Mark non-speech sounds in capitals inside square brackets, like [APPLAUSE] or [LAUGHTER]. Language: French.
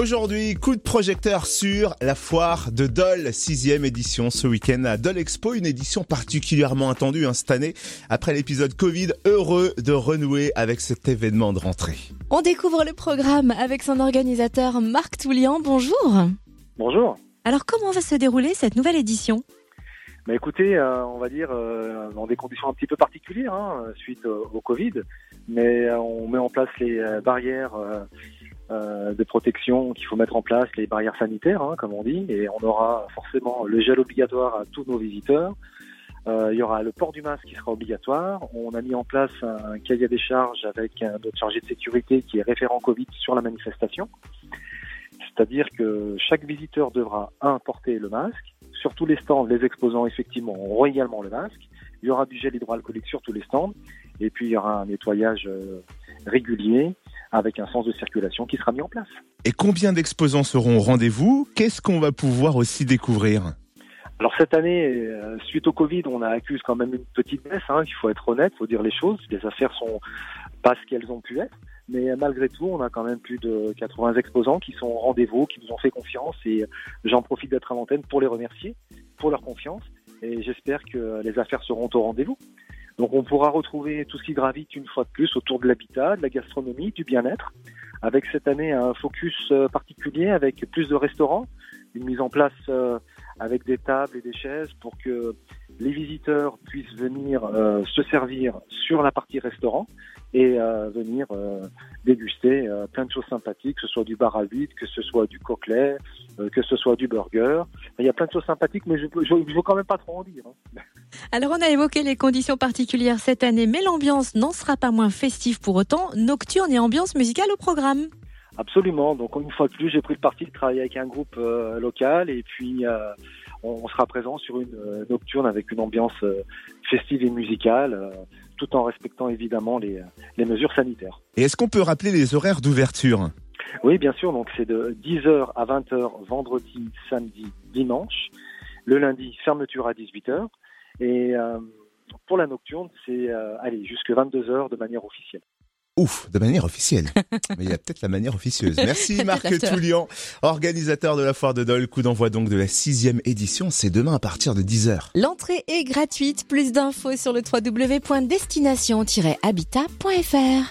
Aujourd'hui, coup de projecteur sur la foire de Dole, sixième édition ce week-end à Dole Expo, une édition particulièrement attendue hein, cette année après l'épisode Covid, heureux de renouer avec cet événement de rentrée. On découvre le programme avec son organisateur Marc Toulian. Bonjour. Bonjour. Alors comment va se dérouler cette nouvelle édition? Bah écoutez, euh, on va dire euh, dans des conditions un petit peu particulières hein, suite au, au, Covid, mais euh, on met en place les euh, barrières euh, de protection qu'il faut mettre en place, les barrières sanitaires, hein, comme on dit, et on aura forcément le gel obligatoire à tous nos visiteurs. il y aura le port du masque qui sera obligatoire. On a mis en place un cahier des charges avec notre chargé de sécurité qui est référent Covid sur la manifestation. C'est-à-dire que chaque visiteur devra, un, porter le masque. Sur tous les stands, les exposants, effectivement, auront également le masque. Il y aura du gel hydroalcoolique sur tous les stands. Et puis, il y aura un nettoyage euh, régulier avec un sens de circulation qui sera mis en place. Et combien d'exposants seront au rendez-vous? Qu'est-ce qu'on va pouvoir aussi découvrir? Alors cette année, euh, suite au Covid, on a accuse quand même une petite baisse. Hein, il faut être honnête, il faut dire les choses. Les affaires sont pas ce qu'elles ont pu être. Mais malgré tout, on a quand même plus de 80 exposants qui sont au rendez-vous, qui nous ont fait confiance et j'en profite d'être à l'antenne pour les remercier pour leur confiance et j'espère que les affaires seront au rendez-vous. Donc on pourra retrouver tout ce qui gravite une fois de plus autour de l'habitat, de la gastronomie, du bien-être, avec cette année un focus particulier avec plus de restaurants, une mise en place avec des tables et des chaises pour que les visiteurs puissent venir euh, se servir sur la partie restaurant et euh, venir euh, déguster plein de choses sympathiques, que ce soit du bar à vide, que ce soit du coquelet, que ce soit du burger. Il y a plein de choses sympathiques, mais je ne veux quand même pas trop en dire. Hein. [LAUGHS] Alors on a évoqué les conditions particulières cette année, mais l'ambiance n'en sera pas moins festive pour autant. Nocturne et ambiance musicale au programme. Absolument. Donc une fois de plus, j'ai pris le parti de travailler avec un groupe local et puis on sera présent sur une euh, nocturne avec une ambiance euh, festive et musicale, euh, tout en respectant évidemment les, les mesures sanitaires. Et est-ce qu'on peut rappeler les horaires d'ouverture? Oui, bien sûr. Donc c'est de 10h à 20h vendredi, samedi, dimanche. Le lundi, fermeture à 18h. Et pour la nocturne, c'est allez jusque 22h de manière officielle. Ouf, de manière officielle. [LAUGHS] Mais il y a peut-être la manière officieuse. Merci [LAUGHS] Marc Toulian, organisateur de la foire de Dole. Coup d'envoi donc de la sixième édition. C'est demain à partir de 10h. L'entrée est gratuite. Plus d'infos sur le www.destination-habitat.fr.